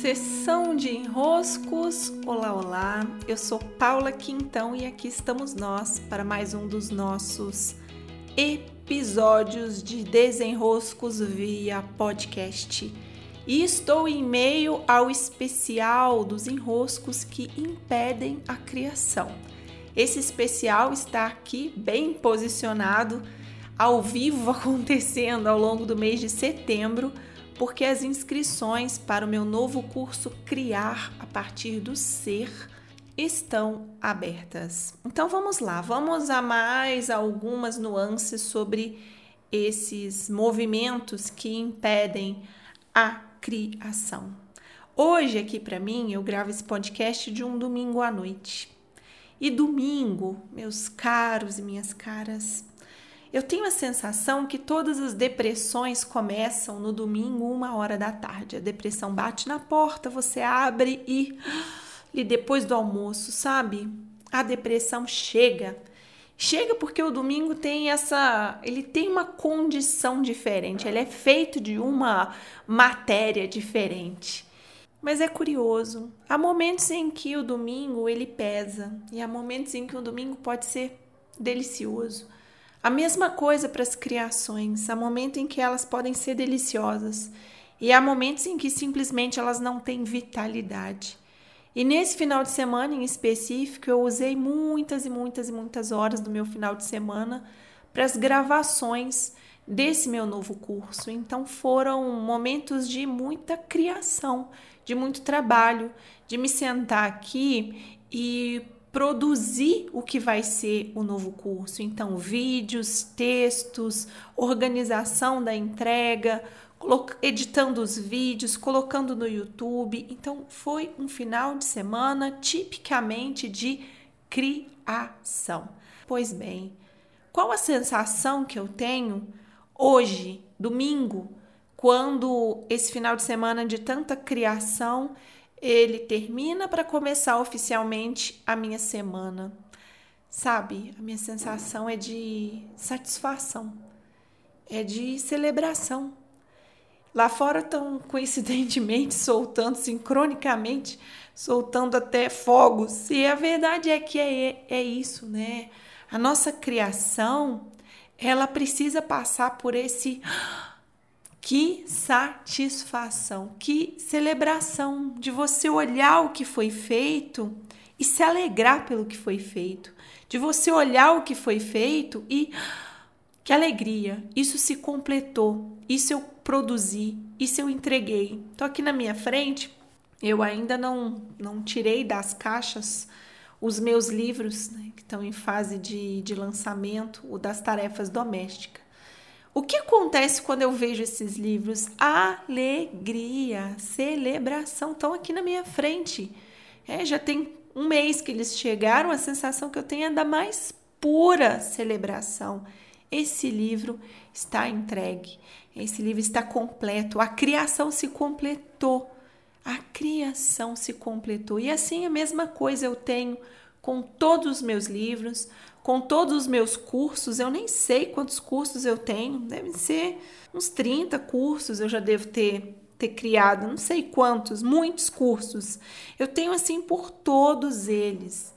Sessão de enroscos. Olá, olá. Eu sou Paula Quintão e aqui estamos nós para mais um dos nossos episódios de desenroscos via podcast. E estou em meio ao especial dos enroscos que impedem a criação. Esse especial está aqui bem posicionado, ao vivo acontecendo ao longo do mês de setembro porque as inscrições para o meu novo curso Criar a partir do Ser estão abertas. Então vamos lá, vamos a mais algumas nuances sobre esses movimentos que impedem a criação. Hoje aqui para mim eu gravo esse podcast de um domingo à noite. E domingo, meus caros e minhas caras, eu tenho a sensação que todas as depressões começam no domingo, uma hora da tarde. A depressão bate na porta, você abre e, e depois do almoço, sabe? A depressão chega. Chega porque o domingo tem essa, ele tem uma condição diferente, ele é feito de uma matéria diferente. Mas é curioso, há momentos em que o domingo ele pesa e há momentos em que o domingo pode ser delicioso. A mesma coisa para as criações, há momentos em que elas podem ser deliciosas e há momentos em que simplesmente elas não têm vitalidade. E nesse final de semana em específico, eu usei muitas e muitas e muitas horas do meu final de semana para as gravações desse meu novo curso. Então foram momentos de muita criação, de muito trabalho, de me sentar aqui e produzir o que vai ser o novo curso. Então, vídeos, textos, organização da entrega, editando os vídeos, colocando no YouTube. Então, foi um final de semana tipicamente de criação. Pois bem, qual a sensação que eu tenho hoje, domingo, quando esse final de semana de tanta criação ele termina para começar oficialmente a minha semana. Sabe, a minha sensação é de satisfação, é de celebração. Lá fora estão coincidentemente soltando, sincronicamente, soltando até fogos. E a verdade é que é, é isso, né? A nossa criação, ela precisa passar por esse que satisfação, que celebração de você olhar o que foi feito e se alegrar pelo que foi feito, de você olhar o que foi feito e que alegria, isso se completou, isso eu produzi, isso eu entreguei. Tô aqui na minha frente, eu ainda não não tirei das caixas os meus livros né, que estão em fase de, de lançamento, o das tarefas domésticas. O que acontece quando eu vejo esses livros? Alegria, celebração, estão aqui na minha frente. É, já tem um mês que eles chegaram, a sensação que eu tenho é da mais pura celebração. Esse livro está entregue, esse livro está completo, a criação se completou. A criação se completou. E assim a mesma coisa eu tenho com todos os meus livros, com todos os meus cursos, eu nem sei quantos cursos eu tenho, devem ser uns 30 cursos eu já devo ter ter criado, não sei quantos, muitos cursos. Eu tenho assim por todos eles.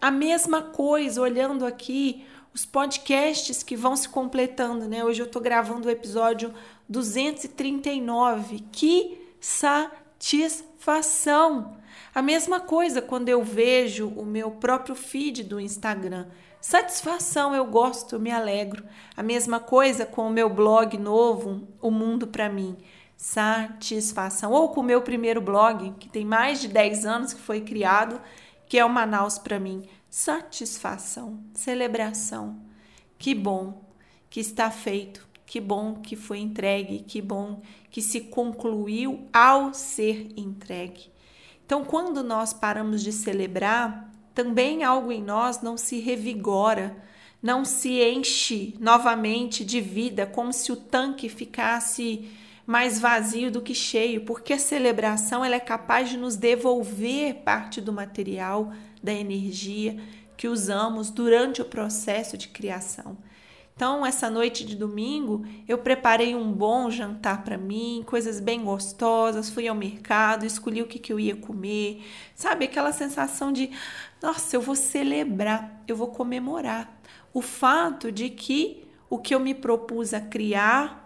A mesma coisa, olhando aqui os podcasts que vão se completando, né? Hoje eu tô gravando o episódio 239. Que satisfação! A mesma coisa quando eu vejo o meu próprio feed do Instagram. Satisfação, eu gosto, eu me alegro. A mesma coisa com o meu blog novo, O Mundo para mim. Satisfação. Ou com o meu primeiro blog, que tem mais de 10 anos que foi criado, que é o Manaus para mim. Satisfação, celebração. Que bom que está feito. Que bom que foi entregue, que bom que se concluiu ao ser entregue. Então, quando nós paramos de celebrar, também algo em nós não se revigora, não se enche novamente de vida, como se o tanque ficasse mais vazio do que cheio, porque a celebração ela é capaz de nos devolver parte do material, da energia que usamos durante o processo de criação. Então, essa noite de domingo, eu preparei um bom jantar para mim, coisas bem gostosas, fui ao mercado, escolhi o que, que eu ia comer. Sabe, aquela sensação de, nossa, eu vou celebrar, eu vou comemorar o fato de que o que eu me propus a criar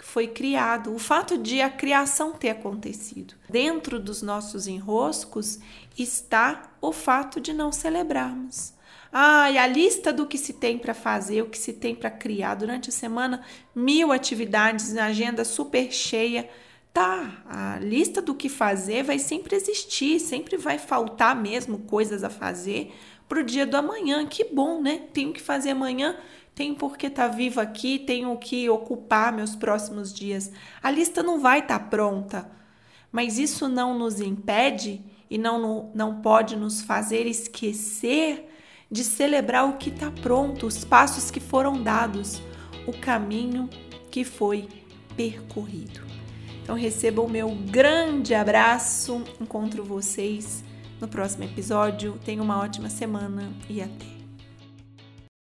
foi criado, o fato de a criação ter acontecido. Dentro dos nossos enroscos está o fato de não celebrarmos. E a lista do que se tem para fazer, o que se tem para criar durante a semana, mil atividades na agenda super cheia. Tá, a lista do que fazer vai sempre existir, sempre vai faltar mesmo coisas a fazer para o dia do amanhã. Que bom, né? Tenho que fazer amanhã, tenho porque estar tá vivo aqui, tenho que ocupar meus próximos dias. A lista não vai estar tá pronta, mas isso não nos impede e não, não pode nos fazer esquecer de celebrar o que está pronto, os passos que foram dados, o caminho que foi percorrido. Então recebam o meu grande abraço, encontro vocês no próximo episódio. Tenham uma ótima semana e até!